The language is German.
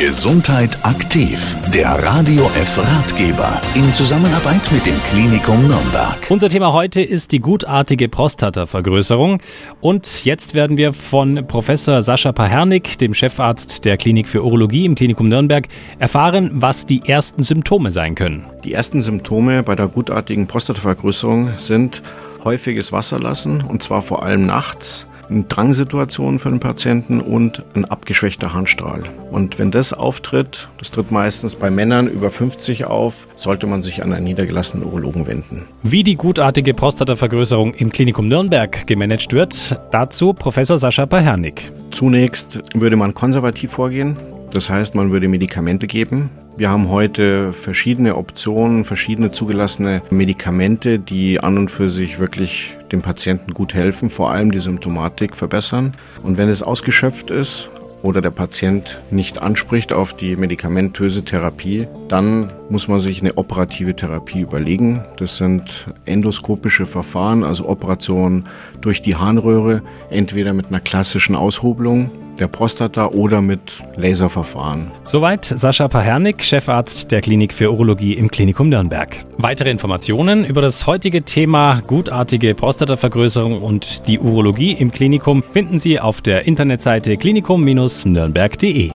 Gesundheit aktiv, der Radio F Ratgeber in Zusammenarbeit mit dem Klinikum Nürnberg. Unser Thema heute ist die gutartige Prostatavergrößerung und jetzt werden wir von Professor Sascha Pahernik, dem Chefarzt der Klinik für Urologie im Klinikum Nürnberg, erfahren, was die ersten Symptome sein können. Die ersten Symptome bei der gutartigen Prostatavergrößerung sind häufiges Wasserlassen und zwar vor allem nachts eine Drangsituation für den Patienten und ein abgeschwächter Handstrahl. Und wenn das auftritt, das tritt meistens bei Männern über 50 auf, sollte man sich an einen niedergelassenen Urologen wenden. Wie die gutartige Prostatavergrößerung im Klinikum Nürnberg gemanagt wird, dazu Professor Sascha Pahernik. Zunächst würde man konservativ vorgehen. Das heißt, man würde Medikamente geben. Wir haben heute verschiedene Optionen, verschiedene zugelassene Medikamente, die an und für sich wirklich dem Patienten gut helfen, vor allem die Symptomatik verbessern. Und wenn es ausgeschöpft ist, oder der Patient nicht anspricht auf die medikamentöse Therapie, dann muss man sich eine operative Therapie überlegen. Das sind endoskopische Verfahren, also Operationen durch die Harnröhre, entweder mit einer klassischen Aushobelung der Prostata oder mit Laserverfahren. Soweit Sascha Pahernik, Chefarzt der Klinik für Urologie im Klinikum Nürnberg. Weitere Informationen über das heutige Thema gutartige Prostatavergrößerung und die Urologie im Klinikum finden Sie auf der Internetseite klinikum-nürnberg.de.